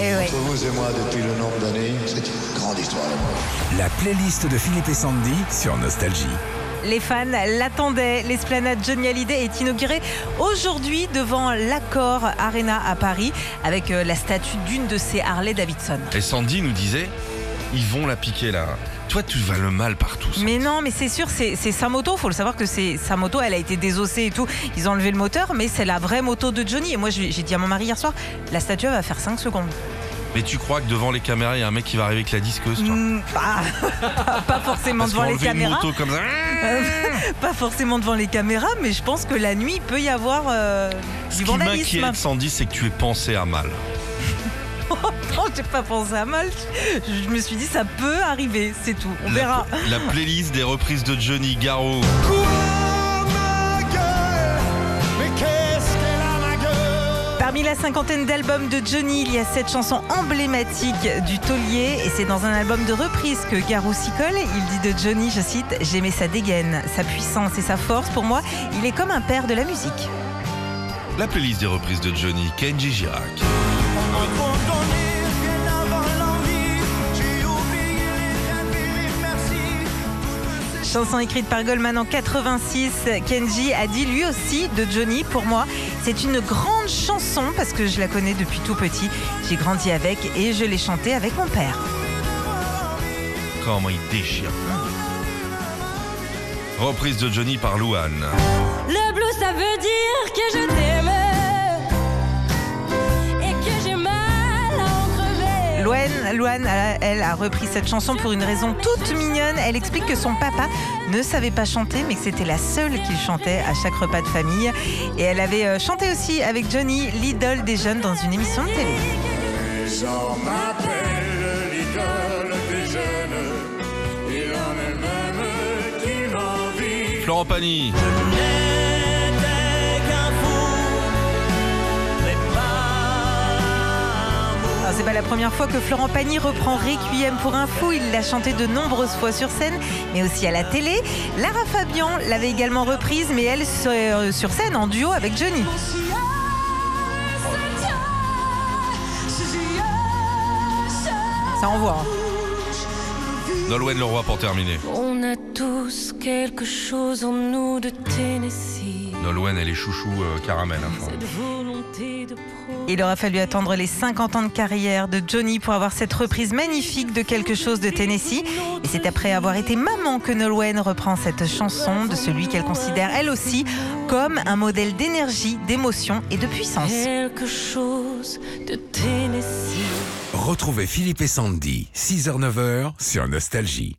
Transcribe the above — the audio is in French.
Eh ouais. Entre vous et moi, depuis le nombre d'années, c'est une grande histoire d'amour. La playlist de Philippe et Sandy sur Nostalgie. Les fans l'attendaient. L'esplanade Johnny Hallyday est inaugurée aujourd'hui devant l'Accor Arena à Paris avec euh, la statue d'une de ses Harley Davidson. Et Sandy nous disait, ils vont la piquer là. Toi, tu vas le mal partout. Mais non, mais c'est sûr, c'est sa moto. Faut le savoir que c'est sa moto. Elle a été désossée et tout. Ils ont enlevé le moteur, mais c'est la vraie moto de Johnny. Et moi, j'ai dit à mon mari hier soir, la statue elle va faire 5 secondes. Mais tu crois que devant les caméras, il y a un mec qui va arriver avec la disqueuse, toi? Hmm, pas, pas forcément Parce devant les une caméras. moto comme ça. Euh, pas forcément devant les caméras, mais je pense que la nuit, il peut y avoir euh, Ce qui m'inquiète, Sandy, c'est que tu aies pensé à mal. Non, j'ai pas pensé à mal. Je, me suis dit, ça peut arriver, c'est tout. On verra. La, la playlist des reprises de Johnny Garraud. Parmi la cinquantaine d'albums de Johnny, il y a cette chanson emblématique du taulier et c'est dans un album de reprise que Garou s'y colle. Il dit de Johnny, je cite, J'aimais sa dégaine, sa puissance et sa force. Pour moi, il est comme un père de la musique. La playlist des reprises de Johnny, Kenji Girac. Chanson écrite par Goldman en 86, Kenji a dit lui aussi de Johnny, pour moi, c'est une grande chanson parce que je la connais depuis tout petit. J'ai grandi avec et je l'ai chantée avec mon père. Comment il déchire. Reprise de Johnny par Louane. Le blues, ça veut dire que je t'aime Loane, Loane, elle, elle a repris cette chanson pour une raison toute mignonne. Elle explique que son papa ne savait pas chanter, mais que c'était la seule qu'il chantait à chaque repas de famille. Et elle avait euh, chanté aussi avec Johnny, l'idole des jeunes, dans une émission de télé. Les gens m'appellent l'idole des jeunes. Il en est même qui m'envie. Florent Pagny. C'est pas la première fois que Florent Pagny reprend Requiem pour un fou. Il l'a chanté de nombreuses fois sur scène, mais aussi à la télé. Lara Fabian l'avait également reprise, mais elle sur, euh, scène en duo avec Johnny. Ça envoie. hein. Nolwenn Leroy pour terminer. On a tous quelque chose en nous de Tennessee. Nolwenn, elle est chouchou euh, caramel. hein, Il aura fallu attendre les 50 ans de carrière de Johnny pour avoir cette reprise magnifique de quelque chose de Tennessee. Et c'est après avoir été maman que Nolwenn reprend cette chanson de celui qu'elle considère elle aussi comme un modèle d'énergie, d'émotion et de puissance. Quelque chose de Tennessee. Retrouvez Philippe et Sandy, 6h-9h sur Nostalgie.